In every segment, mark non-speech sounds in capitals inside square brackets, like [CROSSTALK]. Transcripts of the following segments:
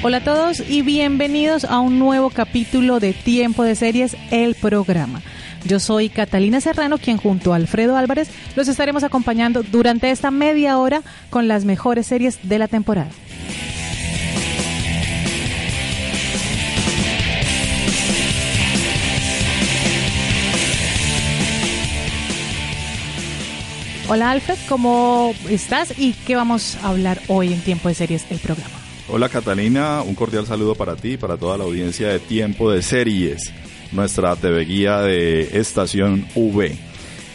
Hola a todos y bienvenidos a un nuevo capítulo de Tiempo de Series, el programa. Yo soy Catalina Serrano, quien junto a Alfredo Álvarez los estaremos acompañando durante esta media hora con las mejores series de la temporada. Hola Alfred, ¿cómo estás y qué vamos a hablar hoy en Tiempo de Series, el programa? Hola Catalina, un cordial saludo para ti y para toda la audiencia de Tiempo de Series, nuestra TV guía de Estación V.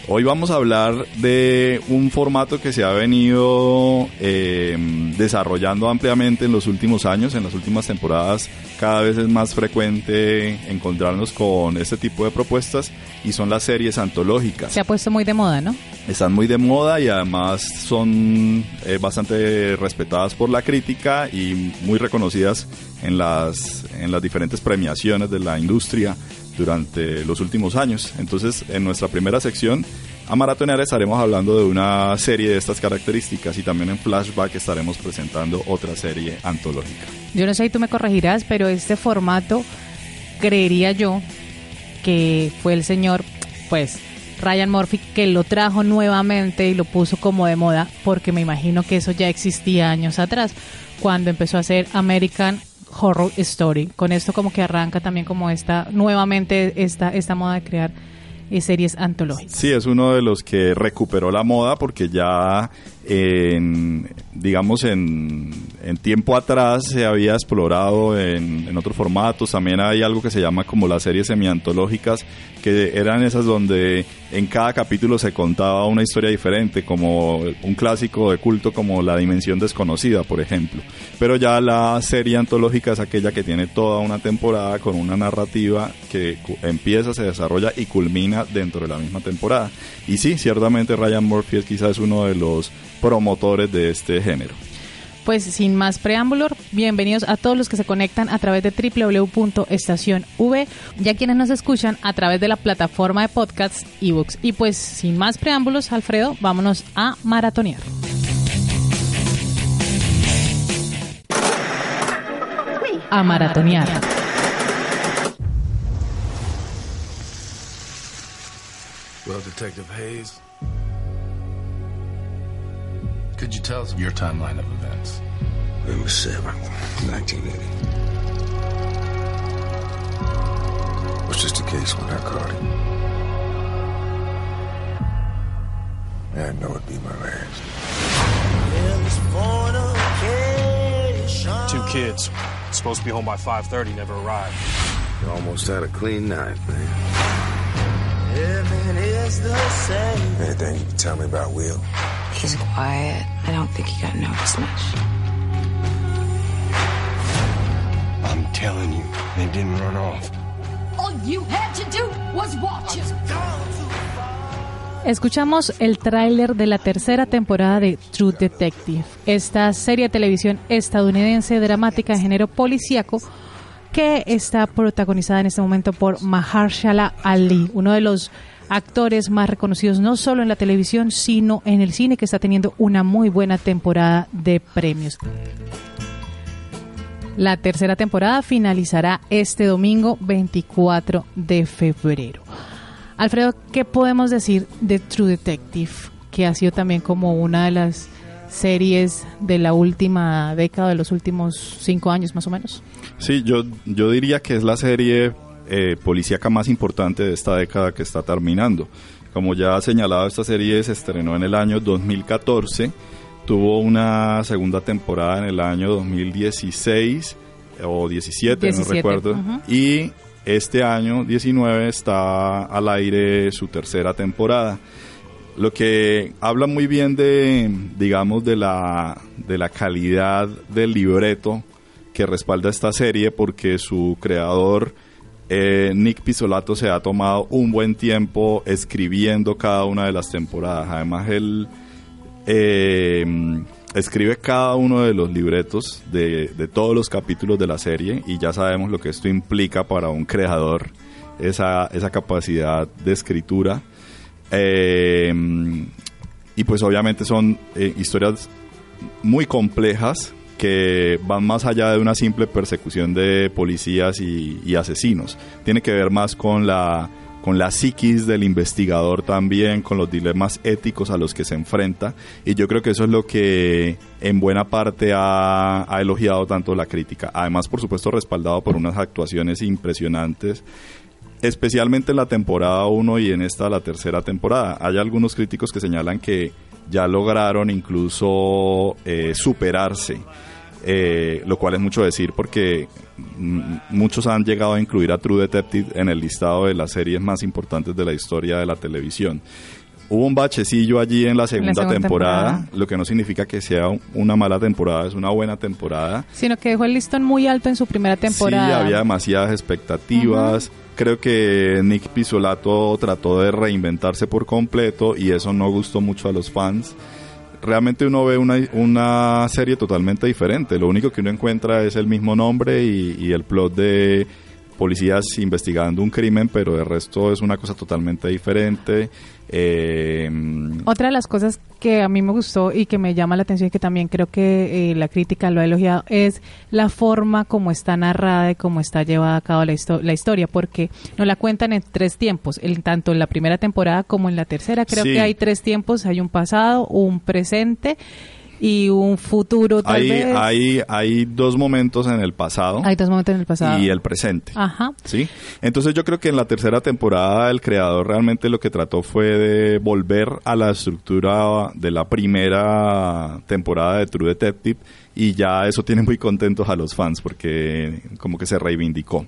Hoy vamos a hablar de un formato que se ha venido eh, desarrollando ampliamente en los últimos años, en las últimas temporadas. Cada vez es más frecuente encontrarnos con este tipo de propuestas y son las series antológicas. Se ha puesto muy de moda, ¿no? Están muy de moda y además son eh, bastante respetadas por la crítica y muy reconocidas en las, en las diferentes premiaciones de la industria durante los últimos años. Entonces, en nuestra primera sección, a maratonear estaremos hablando de una serie de estas características y también en flashback estaremos presentando otra serie antológica. Yo no sé si tú me corregirás, pero este formato, creería yo, que fue el señor, pues, Ryan Murphy, que lo trajo nuevamente y lo puso como de moda, porque me imagino que eso ya existía años atrás, cuando empezó a hacer American Horror Story. Con esto como que arranca también como esta, nuevamente esta, esta moda de crear eh, series antológicas. Sí, es uno de los que recuperó la moda porque ya en, digamos, en, en tiempo atrás se había explorado en, en, otros formatos. También hay algo que se llama como las series semiantológicas, que eran esas donde en cada capítulo se contaba una historia diferente, como un clásico de culto como La Dimensión Desconocida, por ejemplo. Pero ya la serie antológica es aquella que tiene toda una temporada con una narrativa que empieza, se desarrolla y culmina dentro de la misma temporada. Y sí, ciertamente Ryan Murphy es quizás uno de los promotores de este género. Pues sin más preámbulos, bienvenidos a todos los que se conectan a través de www.estacionv y a quienes nos escuchan a través de la plataforma de podcasts ebooks. Y pues sin más preámbulos, Alfredo, vámonos a maratonear. A maratonear. Well, Detective Hayes, could you tell us your timeline of events? November 7th, 1980. Was just a case when I caught him. I know it'd be my last. Two kids, supposed to be home by 5:30, never arrived. You almost had a clean night, man. Anything you can tell me about Will? He's quiet. I don't think he got noticed much. I'm telling you, they didn't run off. All you had to do was watch him. Escuchamos el tráiler de la tercera temporada de True Detective, esta serie de televisión estadounidense dramática de género policíaco que está protagonizada en este momento por Mahershala Ali, uno de los actores más reconocidos no solo en la televisión, sino en el cine, que está teniendo una muy buena temporada de premios. La tercera temporada finalizará este domingo 24 de febrero. Alfredo, ¿qué podemos decir de True Detective? Que ha sido también como una de las series de la última década, de los últimos cinco años más o menos. Sí, yo, yo diría que es la serie eh, policíaca más importante de esta década que está terminando. Como ya ha señalado, esta serie se estrenó en el año 2014, tuvo una segunda temporada en el año 2016 o 17, 17 no recuerdo, uh -huh. y este año 19 está al aire su tercera temporada lo que habla muy bien de digamos de la de la calidad del libreto que respalda esta serie porque su creador eh, Nick Pisolato se ha tomado un buen tiempo escribiendo cada una de las temporadas. Además, él eh, escribe cada uno de los libretos de, todos los capítulos de la serie y ya sabemos lo que esto implica para un creador, esa, esa capacidad de escritura. Eh, y pues obviamente son historias muy complejas que van más allá de una simple persecución de policías y, asesinos. Tiene que ver más con la con la psiquis del investigador también, con los dilemas éticos a los que se enfrenta. Y yo creo que eso es lo que en buena parte ha, ha elogiado tanto la crítica. Además, por supuesto, respaldado por unas actuaciones impresionantes especialmente en la temporada 1 y en esta la tercera temporada. Hay algunos críticos que señalan que ya lograron incluso eh, superarse, eh, lo cual es mucho decir porque muchos han llegado a incluir a True Detective en el listado de las series más importantes de la historia de la televisión. Hubo un bachecillo allí en la segunda, segunda temporada, temporada. lo que no significa que sea una mala temporada, es una buena temporada. Sino que dejó el listón muy alto en su primera temporada. Sí, había demasiadas expectativas. Creo que Nick Pisolato trató de reinventarse por completo y eso no gustó mucho a los fans. Realmente uno ve una, una serie totalmente diferente. Lo único que uno encuentra es el mismo nombre y, el plot de policías investigando un crimen, pero el resto es una cosa totalmente diferente. Eh, Otra de las cosas que a mí me gustó y que me llama la atención y que también creo que eh, la crítica lo ha elogiado es la forma como está narrada y cómo está llevada a cabo la, histo- la historia, porque nos la cuentan en tres tiempos, el, tanto en la primera temporada como en la tercera. Creo Sí. que hay tres tiempos, hay un pasado, un presente y un futuro tal hay, vez. hay, hay dos momentos en el pasado Hay dos momentos en el pasado. y el presente. Ajá. ¿sí? Entonces yo creo que en la tercera temporada el creador realmente lo que trató fue de volver a la estructura de la primera temporada de True Detective y ya eso tiene muy contentos a los fans porque como que se reivindicó.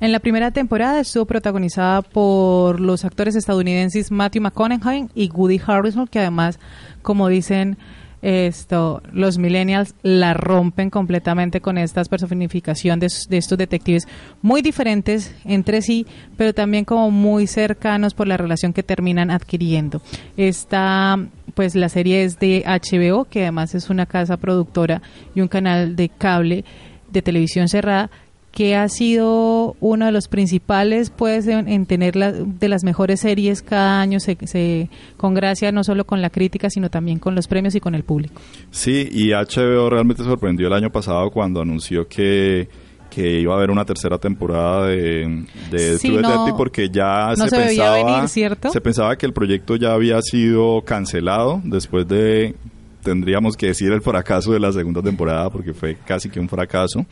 En la primera temporada estuvo protagonizada por los actores estadounidenses Matthew McConaughey y Woody Harrelson, que además, como dicen esto, los millennials la rompen completamente con esta personificación de, de estos detectives muy diferentes entre sí, pero también como muy cercanos por la relación que terminan adquiriendo. Esta, pues la serie es de HBO, que además es una casa productora y un canal de cable de televisión cerrada que ha sido uno de los principales pues en, en tener la- de las mejores series cada año se, se congracia no solo con la crítica sino también con los premios y con el público Sí, y HBO realmente sorprendió el año pasado cuando anunció que, que iba a haber una tercera temporada de, de Sí, True no- Detective porque ya no se, pensaba, venir, ¿cierto? se pensaba que el proyecto ya había sido cancelado después de tendríamos que decir el fracaso de la segunda temporada porque fue casi que un fracaso.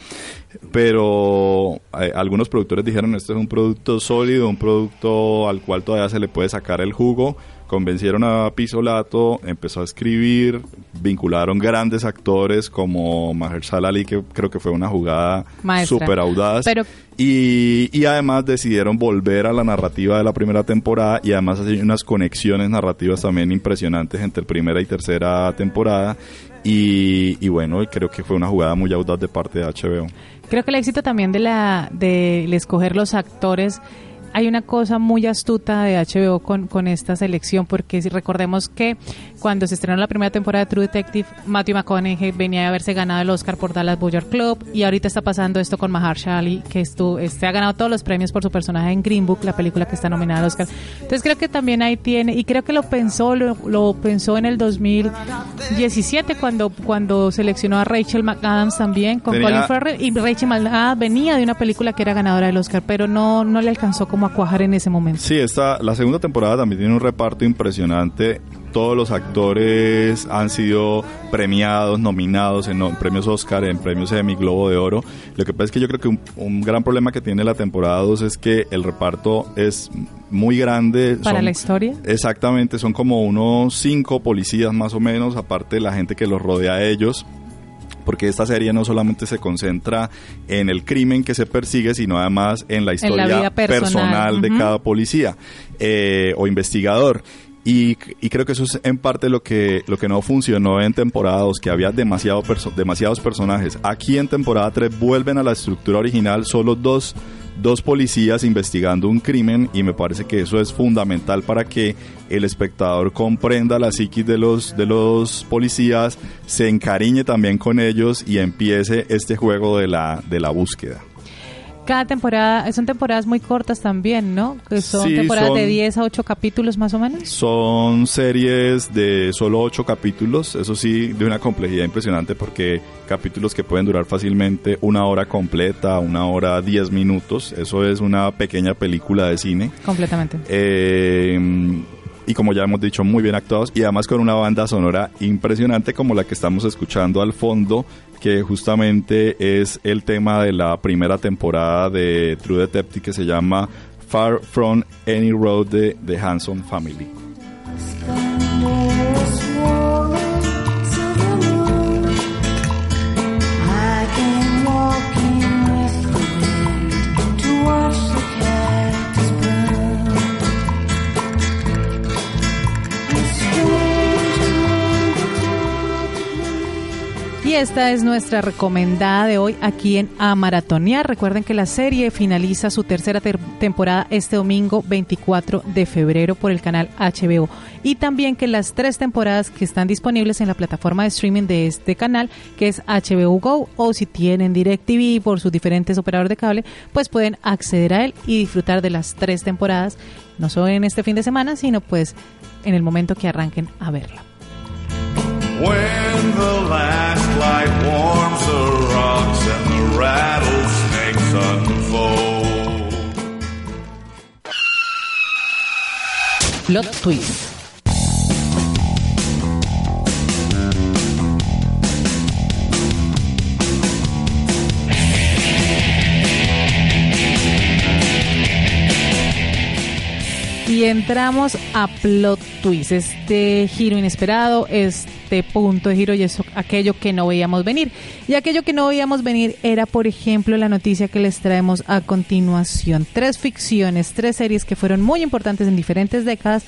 Pero eh, algunos productores dijeron este es un producto sólido un producto al cual todavía se le puede sacar el jugo convencieron a Pisolato, empezó a escribir, vincularon grandes actores como Mahershala Ali, que creo que fue una jugada súper audaz. Pero- y, y además decidieron volver a la narrativa de la primera temporada y además hay unas conexiones narrativas también impresionantes entre primera y tercera temporada. Y, y bueno, creo que fue una jugada muy audaz de parte de HBO. creo que el éxito también de la de escoger los actores hay una cosa muy astuta de HBO con, con esta selección, porque si recordemos que cuando se estrenó la primera temporada de True Detective, Matthew McConaughey venía de haberse ganado el Oscar por Dallas Boyer Club, y ahorita está pasando esto con Mahershala Ali, que estu, este, ha ganado todos los premios por su personaje en Green Book, la película que está nominada al Oscar. Entonces creo que también ahí tiene, y creo que lo pensó, lo, lo pensó en el 2017 cuando, cuando seleccionó a Rachel McAdams también con Tenía- Colin Farrell y Rachel McAdams venía de una película que era ganadora del Oscar, pero no, no le alcanzó como a cuajar en ese momento. Sí, esta, la segunda temporada también tiene un reparto impresionante. Todos los actores han sido premiados, nominados en premios Oscar, en premios Emmy, Globo de Oro. Lo que pasa es que yo creo que un, un gran problema que tiene la temporada 2 es que el reparto es muy grande. Para Son- la historia. Exactamente, son como unos cinco policías más o menos, aparte de la gente que los rodea a ellos porque esta serie no solamente se concentra en el crimen que se persigue, sino además en la historia personal, personal de cada policía eh, o investigador. Y, y creo que eso es en parte lo que, lo que no funcionó en temporada 2, que había demasiado perso- demasiados personajes. Aquí en temporada 3 vuelven a la estructura original, solo dos, dos policías investigando un crimen y me parece que eso es fundamental para que el espectador comprenda la psiquis de los, de los policías, se encariñe también con ellos y empiece este juego de la, de la búsqueda. Cada temporada, son temporadas muy cortas también, ¿no? Que son Sí, temporadas de son- 10 a 8 capítulos más o menos. Son series de solo ocho capítulos, eso sí, de una complejidad impresionante porque capítulos que pueden durar fácilmente una hora completa, una hora diez minutos, eso es una pequeña película de cine. Completamente. Eh, y como ya hemos dicho, muy bien actuados y además con una banda sonora impresionante como la que estamos escuchando al fondo, que justamente es el tema de la primera temporada de True Detective que se llama Far From Any Road de The Hanson Family. Esta es nuestra recomendada de hoy aquí en A Maratonear. Recuerden que la serie finaliza su tercera ter- temporada este domingo 24 de febrero por el canal HBO. Y también que las tres temporadas que están disponibles en la plataforma de streaming de este canal, que es HBO Go, o si tienen DirecTV por sus diferentes operadores de cable, pues pueden acceder a él y disfrutar de las tres temporadas, no solo en este fin de semana, sino pues en el momento que arranquen a verla. When the last light warms the rocks and the rattlesnakes unfold. Plot Twist. Y entramos a Plot Twist, este giro inesperado, este punto de giro y eso, aquello que no veíamos venir. Y aquello que no veíamos venir era, por ejemplo, la noticia que les traemos a continuación. Tres ficciones, tres series que fueron muy importantes en diferentes décadas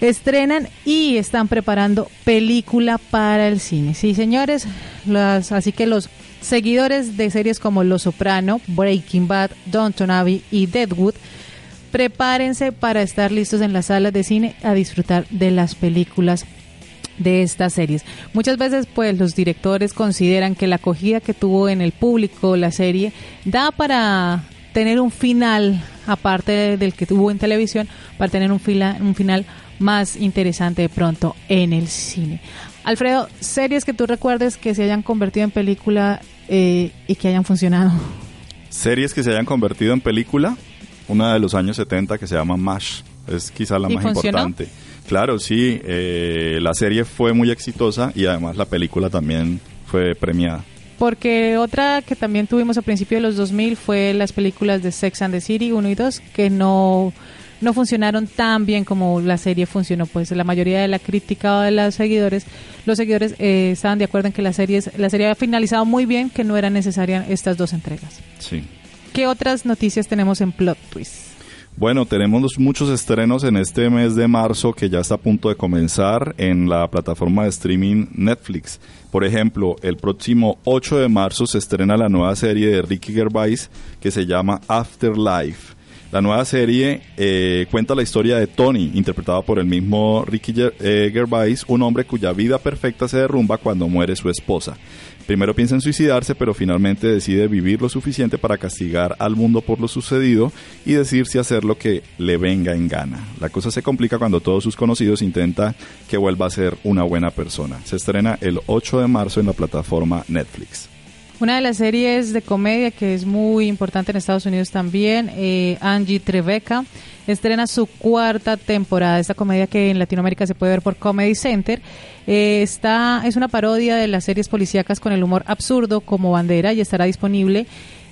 estrenan y están preparando película para el cine. Sí, señores, las, así que los seguidores de series como Los Soprano, Breaking Bad, Downton Abbey y Deadwood, prepárense para estar listos en las salas de cine a disfrutar de las películas de estas series. Muchas veces pues los directores consideran que la acogida que tuvo en el público la serie da para tener un final aparte del que tuvo en televisión, para tener un, fila, un final más interesante de pronto en el cine. Alfredo, series que tú recuerdes que se hayan convertido en película eh, y que hayan funcionado. Series que se hayan convertido en película, una de los años 70 que se llama MASH, es quizá la ¿Y más funcionó? importante. Claro, sí, eh, la serie fue muy exitosa y además la película también fue premiada. Porque otra que también tuvimos a principios de los 2000 fue las películas de Sex and the City 1 y 2, que no, no funcionaron tan bien como la serie funcionó. Pues la mayoría de la crítica o de los seguidores, los seguidores eh, estaban de acuerdo en que la serie, la serie había finalizado muy bien, que no eran necesarias estas dos entregas. Sí. ¿Qué otras noticias tenemos en Plot Twist? Bueno, tenemos muchos estrenos en este mes de marzo que ya está a punto de comenzar en la plataforma de streaming Netflix. Por ejemplo, el próximo 8 de marzo se estrena la nueva serie de Ricky Gervais que se llama Afterlife. La nueva serie eh, cuenta la historia de Tony, interpretado por el mismo Ricky eh, Gervais, un hombre cuya vida perfecta se derrumba cuando muere su esposa. Primero piensa en suicidarse, pero finalmente decide vivir lo suficiente para castigar al mundo por lo sucedido y decir si hacer lo que le venga en gana. La cosa se complica cuando todos sus conocidos intentan que vuelva a ser una buena persona. Se estrena el 8 de marzo en la plataforma Netflix. Una de las series de comedia que es muy importante en Estados Unidos también, eh, Angie Tribeca, estrena su cuarta temporada. Esta comedia que en Latinoamérica se puede ver por Comedy Center. Eh, es una parodia de las series policíacas con el humor absurdo como bandera y estará disponible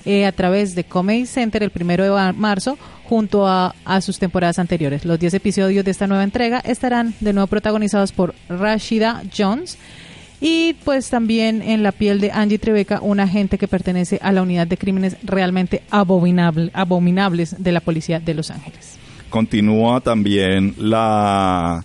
eh, a través de Comedy Center el primero de marzo junto a, a sus temporadas anteriores. Los 10 episodios de esta nueva entrega estarán de nuevo protagonizados por Rashida Jones. Y pues también en la piel de Angie Tribeca, un agente que pertenece a la unidad de crímenes realmente abominable, abominables de la policía de Los Ángeles. Continúa también la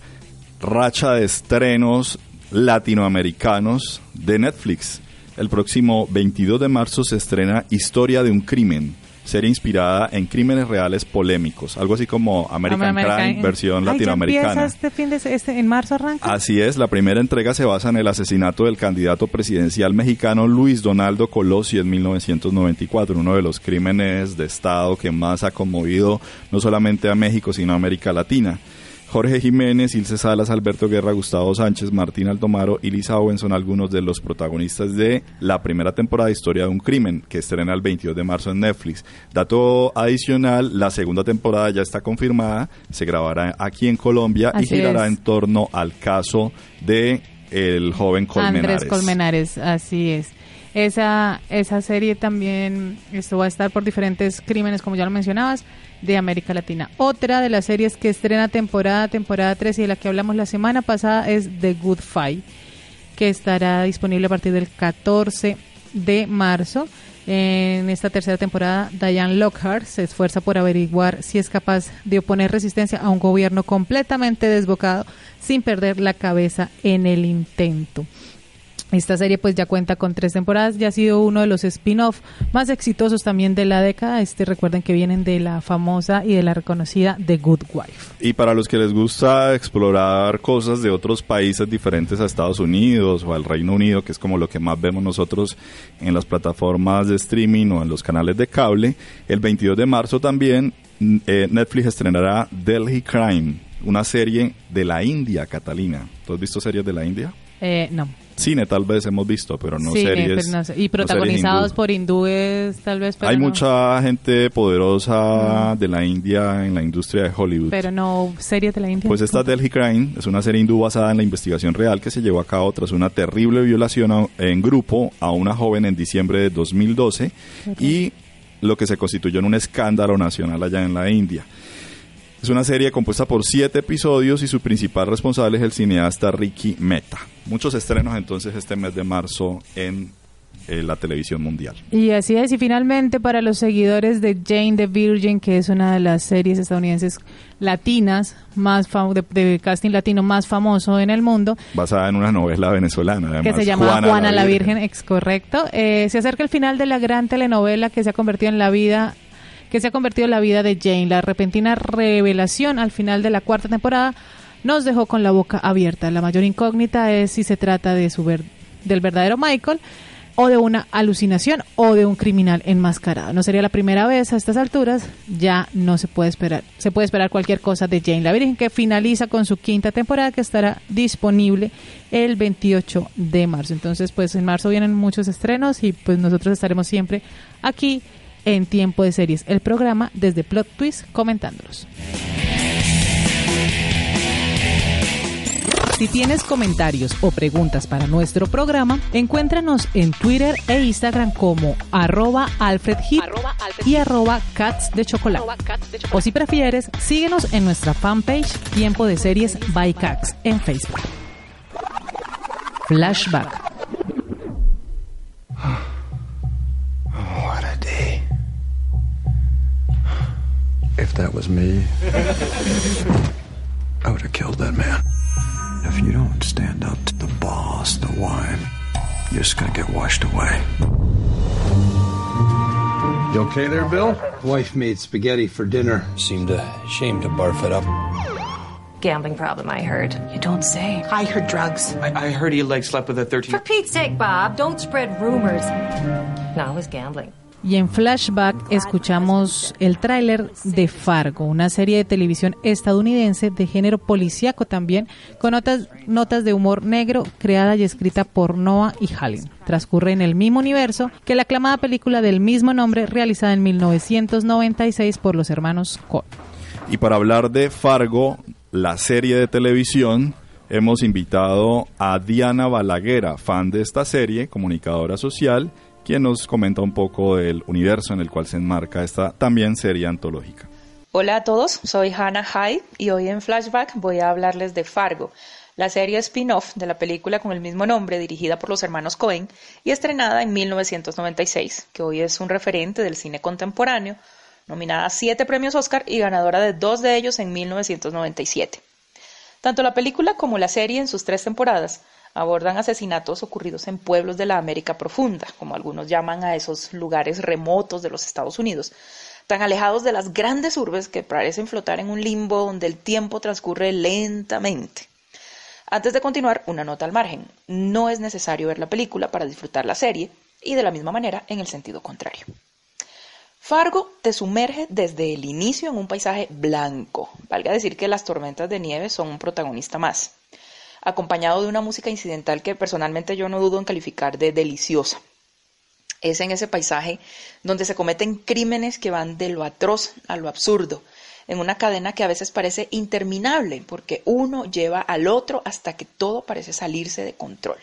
racha de estrenos latinoamericanos de Netflix. El próximo 22 de marzo se estrena Historia de un crimen, serie inspirada en crímenes reales polémicos, algo así como American, American- Crime versión Ay, ¿ya latinoamericana. este fin de se- este, en marzo arranca? Así es, la primera entrega se basa en el asesinato del candidato presidencial mexicano Luis Donaldo Colosio en 1994, uno de los crímenes de Estado que más ha conmovido no solamente a México, sino a América Latina. Jorge Jiménez, Ilse Salas, Alberto Guerra, Gustavo Sánchez, Martín Altomaro y Lisa Owen son algunos de los protagonistas de la primera temporada de Historia de un Crimen, que estrena el 22 de marzo en Netflix. Dato adicional, la segunda temporada ya está confirmada, se grabará aquí en Colombia y girará es. en torno al caso de el joven Colmenares. Andrés Colmenares, así es. Esa, esa serie también esto va a estar por diferentes crímenes, como ya lo mencionabas, de América Latina. Otra de las series que estrena temporada, temporada 3 y de la que hablamos la semana pasada es The Good Fight, que estará disponible a partir del 14 de marzo. En esta tercera temporada, Diane Lockhart se esfuerza por averiguar si es capaz de oponer resistencia a un gobierno completamente desbocado sin perder la cabeza en el intento. Esta serie pues ya cuenta con tres temporadas, ya ha sido uno de los spin-off más exitosos también de la década. Este recuerden que vienen de la famosa y de la reconocida The Good Wife. Y para los que les gusta explorar cosas de otros países diferentes a Estados Unidos o al Reino Unido, que es como lo que más vemos nosotros en las plataformas de streaming o en los canales de cable, el 22 de marzo también mm, eh, Netflix estrenará Delhi Crime, una serie de la India, Catalina. ¿Tú has visto series de la India? Eh, no. Cine tal vez hemos visto, pero no Sí, series. pero no sé. Y protagonizados por hindúes tal vez, pero Hay no, mucha gente poderosa de la India en la industria de Hollywood. pero no series de la India. Pues esta Delhi Crime es una serie hindú basada en la investigación real que se llevó a cabo tras una terrible violación a- en grupo a una joven en diciembre de 2012 y lo que se constituyó en un escándalo nacional allá en la India. Es una serie compuesta por siete episodios y su principal responsable es el cineasta Ricky Mehta. Muchos estrenos entonces este mes de marzo en eh, la televisión mundial. Y así es, y finalmente para los seguidores de Jane the Virgin, que es una de las series estadounidenses latinas más de, de casting latino más famoso en el mundo, Basada en una novela venezolana. que además, se llama Juana, la Virgen, ex correcto. Eh, se acerca el final de la gran telenovela que se ha convertido en la vida que se ha convertido en la vida de Jane. La repentina revelación al final de la cuarta temporada nos dejó con la boca abierta. La mayor incógnita es si se trata de su del verdadero Michael o de una alucinación o de un criminal enmascarado. No sería la primera vez a estas alturas, ya no se puede esperar. Se puede esperar cualquier cosa de Jane la Virgen que finaliza con su quinta temporada que estará disponible el 28 de marzo. Entonces, pues en marzo vienen muchos estrenos y pues nosotros estaremos siempre aquí en Tiempo de Series, el programa desde Plot Twist comentándolos. Si tienes comentarios o preguntas para nuestro programa, encuéntranos en Twitter e Instagram como arroba alfredhit y arroba cats de chocolate. O si prefieres, síguenos en nuestra fanpage Tiempo de Series by Cax en Facebook. Flashback. What a day. If that was me, I would have killed that man. If you don't stand up to the boss, the wife, you're just gonna get washed away. You okay there, Bill? Wife made spaghetti for dinner. Seemed ashamed to barf it up. Gambling problem, I heard. You don't say. I heard drugs. I, I heard he like slept with a 13. For Pete's sake, Bob, don't spread rumors. No, it was gambling. Y en Flashback escuchamos el tráiler de Fargo, una serie de televisión estadounidense de género policíaco también, con notas, notas de humor negro creada y escrita por Noah y Hallin. Transcurre en el mismo universo que la aclamada película del mismo nombre realizada en 1996 por los hermanos Coen. Y para hablar de Fargo, la serie de televisión, hemos invitado a Diana Balaguera, fan de esta serie, comunicadora social, quien nos comenta un poco del universo en el cual se enmarca esta también serie antológica. Hola a todos, soy Hannah Hyde y hoy en Flashback voy a hablarles de Fargo, la serie spin-off de la película con el mismo nombre dirigida por los hermanos Cohen y estrenada en 1996, que hoy es un referente del cine contemporáneo, nominada a siete premios Oscar y ganadora de dos de ellos en 1997. Tanto la película como la serie en sus tres temporadas abordan asesinatos ocurridos en pueblos de la América Profunda, como algunos llaman a esos lugares remotos de los Estados Unidos, tan alejados de las grandes urbes que parecen flotar en un limbo donde el tiempo transcurre lentamente. Antes de continuar, una nota al margen. No es necesario ver la película para disfrutar la serie y de la misma manera en el sentido contrario. Fargo te sumerge desde el inicio en un paisaje blanco, valga decir que las tormentas de nieve son un protagonista más, acompañado de una música incidental que personalmente yo no dudo en calificar de deliciosa. Es en ese paisaje donde se cometen crímenes que van de lo atroz a lo absurdo, en una cadena que a veces parece interminable, porque uno lleva al otro hasta que todo parece salirse de control.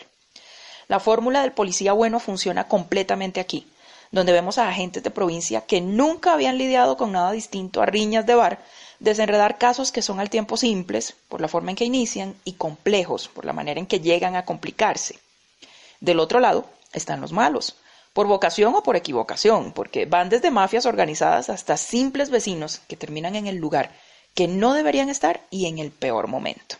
La fórmula del policía bueno funciona completamente aquí, donde vemos a agentes de provincia que nunca habían lidiado con nada distinto a riñas de bar, desenredar casos que son al tiempo simples, por la forma en que inician, y complejos, por la manera en que llegan a complicarse. Del otro lado están los malos, por vocación o por equivocación, porque van desde mafias organizadas hasta simples vecinos que terminan en el lugar que no deberían estar y en el peor momento.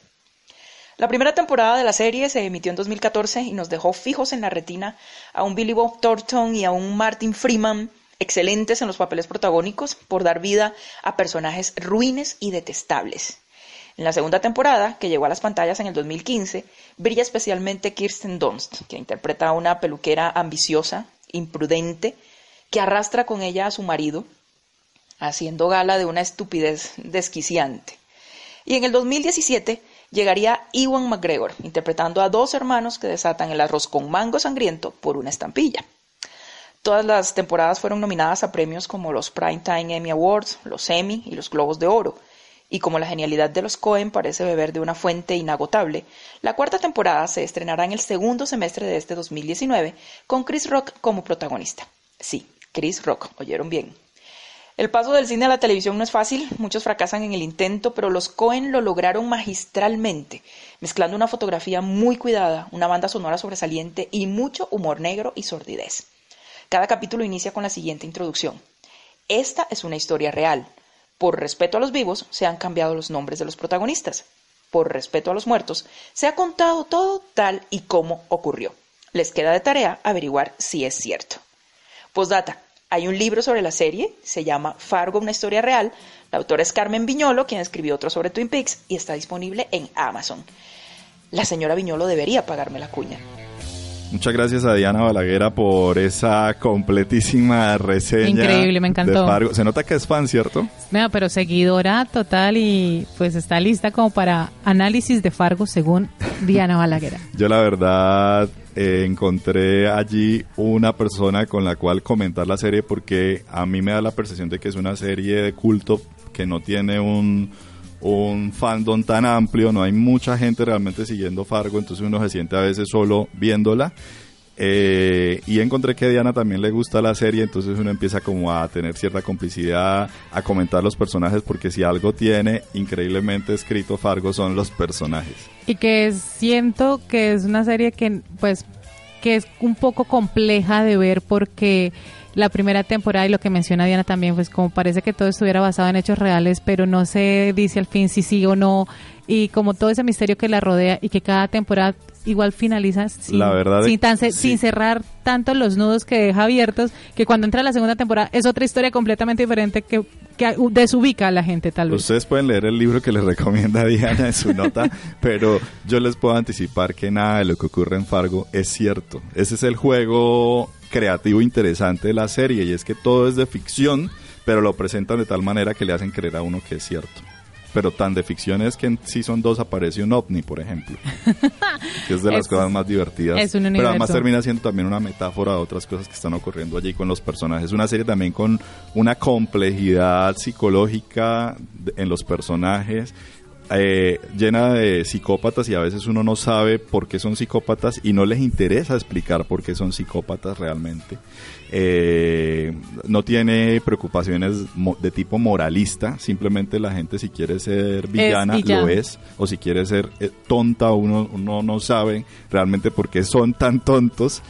La primera temporada de la serie se emitió en 2014 y nos dejó fijos en la retina a un Billy Bob Thornton y a un Martin Freeman excelentes en los papeles protagónicos por dar vida a personajes ruines y detestables. En la segunda temporada, que llegó a las pantallas en el 2015, brilla especialmente Kirsten Dunst, que interpreta a una peluquera ambiciosa, imprudente, que arrastra con ella a su marido, haciendo gala de una estupidez desquiciante. Y en el 2017 llegaría Ewan McGregor, interpretando a dos hermanos que desatan el arroz con mango sangriento por una estampilla. Todas las temporadas fueron nominadas a premios como los Primetime Emmy Awards, los Emmy y los Globos de Oro. Y como la genialidad de los Cohen parece beber de una fuente inagotable, la cuarta temporada se estrenará en el segundo semestre de este 2019 con Chris Rock como protagonista. Sí, Chris Rock, oyeron bien. El paso del cine a la televisión no es fácil, muchos fracasan en el intento, pero los Cohen lo lograron magistralmente, mezclando una fotografía muy cuidada, una banda sonora sobresaliente y mucho humor negro y sordidez. Cada capítulo inicia con la siguiente introducción. Esta es una historia real. Por respeto a los vivos, se han cambiado los nombres de los protagonistas. Por respeto a los muertos, se ha contado todo tal y como ocurrió. Les queda de tarea averiguar si es cierto. Postdata. Hay un libro sobre la serie, se llama Fargo, una historia real. La autora es Carmen Viñolo, quien escribió otro sobre Twin Peaks y está disponible en Amazon. La señora Viñolo debería pagarme la cuña. Muchas gracias a Diana Balaguera por esa completísima reseña. Increíble, me encantó. Se nota que es fan, ¿cierto? No, pero seguidora total y pues está lista como para análisis de Fargo según Diana Balaguera. [LAUGHS] Yo la verdad eh, encontré allí una persona con la cual comentar la serie porque a mí me da la percepción de que es una serie de culto que no tiene un un fandom tan amplio, no hay mucha gente realmente siguiendo Fargo, entonces uno se siente a veces solo viéndola. Eh, y encontré que a Diana también le gusta la serie, entonces uno empieza como a tener cierta complicidad, a comentar los personajes, porque si algo tiene increíblemente escrito Fargo son los personajes. Y que siento que es una serie que pues que es un poco compleja de ver porque la primera temporada y lo que menciona Diana también, pues como parece que todo estuviera basado en hechos reales, pero no se dice al fin si sí o no, y como todo ese misterio que la rodea y que cada temporada igual finaliza sin, La verdad sin, tan- sí. sin cerrar tanto los nudos que deja abiertos, que cuando entra la segunda temporada es otra historia completamente diferente que, que desubica a la gente tal vez. Ustedes pueden leer el libro que les [LAUGHS] recomienda Diana en su nota, pero yo les puedo anticipar que nada de lo que ocurre en Fargo es cierto. Ese es el juego creativo interesante de la serie y es que todo es de ficción, pero lo presentan de tal manera que le hacen creer a uno que es cierto. Pero tan de ficción es que en Season 2 aparece un ovni, por ejemplo. [LAUGHS] que es de las Es- cosas más divertidas. es un pero además termina siendo también una metáfora de otras cosas que están ocurriendo allí con los personajes. Una serie también con una complejidad psicológica en los personajes. Eh, llena de psicópatas y a veces uno no sabe por qué son psicópatas y no les interesa explicar por qué son psicópatas realmente. Eh, no tiene preocupaciones de tipo moralista, simplemente la gente si quiere ser villana lo es, o si quiere ser eh, tonta uno, uno no sabe realmente por qué son tan tontos.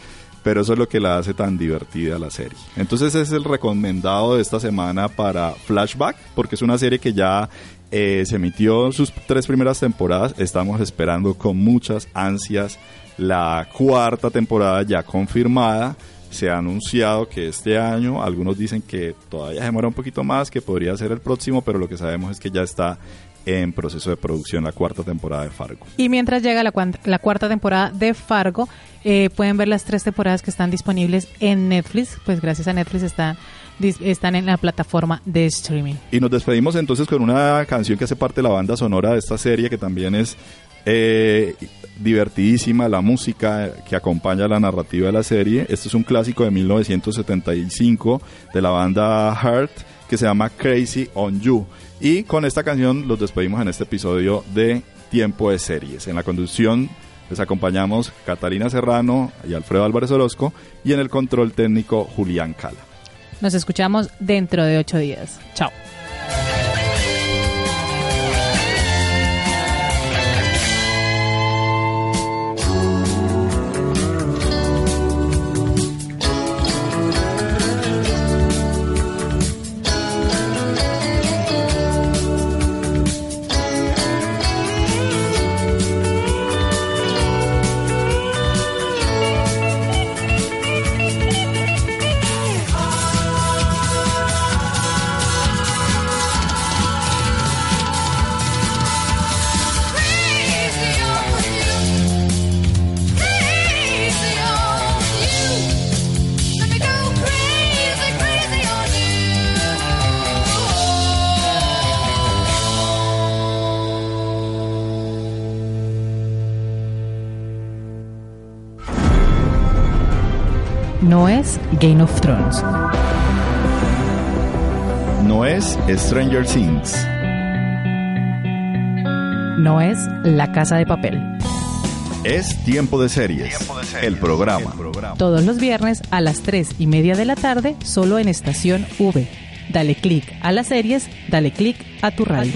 Pero eso es lo que la hace tan divertida la serie. Entonces es el recomendado de esta semana para Flashback, porque es una serie que ya eh, se emitió sus tres primeras temporadas. Estamos esperando con muchas ansias la cuarta temporada ya confirmada. Se ha anunciado que este año, algunos dicen que todavía demora un poquito más, que podría ser el próximo, pero lo que sabemos es que ya está en proceso de producción la cuarta temporada de Fargo. Y mientras llega la, la cuarta temporada de Fargo, eh, pueden ver las tres temporadas que están disponibles en Netflix. Pues gracias a Netflix están, están en la plataforma de streaming. Y nos despedimos entonces con una canción que hace parte de la banda sonora de esta serie, que también es eh, divertidísima, la música que acompaña la narrativa de la serie. Este es un clásico de 1975 de la banda Heart, que se llama Crazy on You. Y con esta canción los despedimos en este episodio de Tiempo de Series. En la conducción les acompañamos Catalina Serrano y Alfredo Álvarez Orozco, y en el control técnico Julián Cala. Nos escuchamos dentro de ocho días. Chao. Game of Thrones. No es Stranger Things. No es La Casa de Papel. Es Tiempo de Series, el programa. Todos los viernes a las 3 y media de la tarde, solo en Estación V. Dale click a las series, dale click a tu radio.